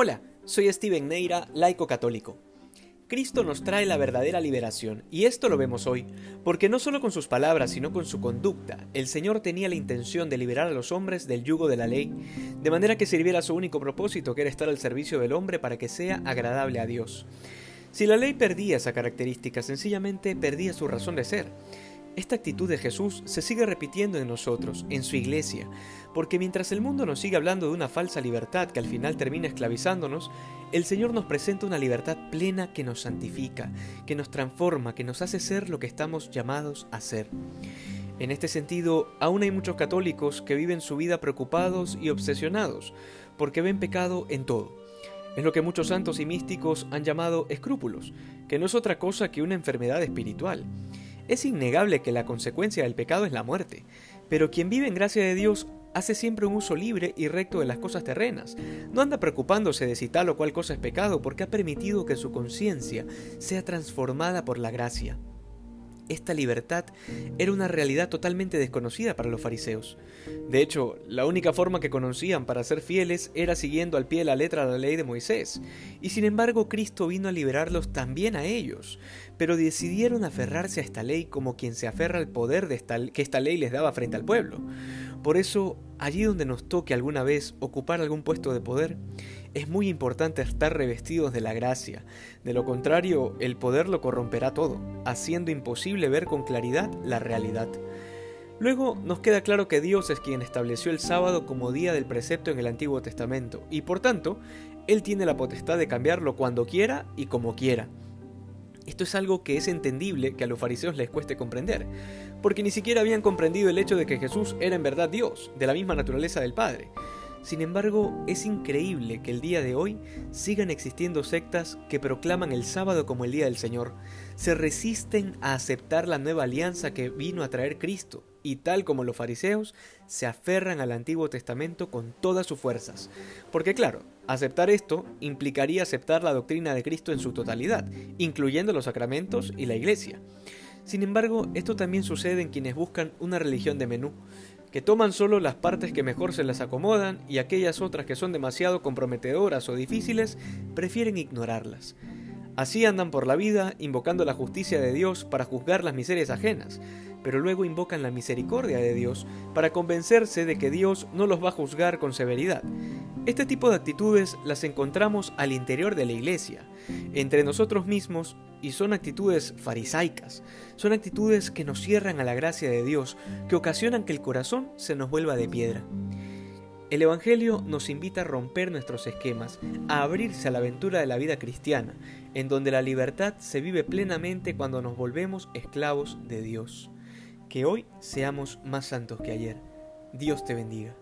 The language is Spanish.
Hola, soy Steven Neira, laico católico. Cristo nos trae la verdadera liberación, y esto lo vemos hoy, porque no solo con sus palabras, sino con su conducta, el Señor tenía la intención de liberar a los hombres del yugo de la ley, de manera que sirviera su único propósito, que era estar al servicio del hombre para que sea agradable a Dios. Si la ley perdía esa característica, sencillamente perdía su razón de ser. Esta actitud de Jesús se sigue repitiendo en nosotros, en su iglesia, porque mientras el mundo nos sigue hablando de una falsa libertad que al final termina esclavizándonos, el Señor nos presenta una libertad plena que nos santifica, que nos transforma, que nos hace ser lo que estamos llamados a ser. En este sentido, aún hay muchos católicos que viven su vida preocupados y obsesionados, porque ven pecado en todo. Es lo que muchos santos y místicos han llamado escrúpulos, que no es otra cosa que una enfermedad espiritual. Es innegable que la consecuencia del pecado es la muerte, pero quien vive en gracia de Dios hace siempre un uso libre y recto de las cosas terrenas. No anda preocupándose de si tal o cual cosa es pecado porque ha permitido que su conciencia sea transformada por la gracia. Esta libertad era una realidad totalmente desconocida para los fariseos. De hecho, la única forma que conocían para ser fieles era siguiendo al pie de la letra la ley de Moisés, y sin embargo Cristo vino a liberarlos también a ellos, pero decidieron aferrarse a esta ley como quien se aferra al poder de que esta ley les daba frente al pueblo. Por eso, allí donde nos toque alguna vez ocupar algún puesto de poder, es muy importante estar revestidos de la gracia. De lo contrario, el poder lo corromperá todo, haciendo imposible ver con claridad la realidad. Luego nos queda claro que Dios es quien estableció el sábado como día del precepto en el Antiguo Testamento, y por tanto, Él tiene la potestad de cambiarlo cuando quiera y como quiera. Esto es algo que es entendible que a los fariseos les cueste comprender, porque ni siquiera habían comprendido el hecho de que Jesús era en verdad Dios, de la misma naturaleza del Padre. Sin embargo, es increíble que el día de hoy sigan existiendo sectas que proclaman el sábado como el día del Señor, se resisten a aceptar la nueva alianza que vino a traer Cristo, y tal como los fariseos, se aferran al Antiguo Testamento con todas sus fuerzas. Porque claro, aceptar esto implicaría aceptar la doctrina de Cristo en su totalidad, incluyendo los sacramentos y la Iglesia. Sin embargo, esto también sucede en quienes buscan una religión de menú, que toman solo las partes que mejor se les acomodan y aquellas otras que son demasiado comprometedoras o difíciles prefieren ignorarlas. Así andan por la vida invocando la justicia de Dios para juzgar las miserias ajenas, pero luego invocan la misericordia de Dios para convencerse de que Dios no los va a juzgar con severidad. Este tipo de actitudes las encontramos al interior de la iglesia, entre nosotros mismos, y son actitudes farisaicas, son actitudes que nos cierran a la gracia de Dios, que ocasionan que el corazón se nos vuelva de piedra. El Evangelio nos invita a romper nuestros esquemas, a abrirse a la aventura de la vida cristiana, en donde la libertad se vive plenamente cuando nos volvemos esclavos de Dios. Que hoy seamos más santos que ayer. Dios te bendiga.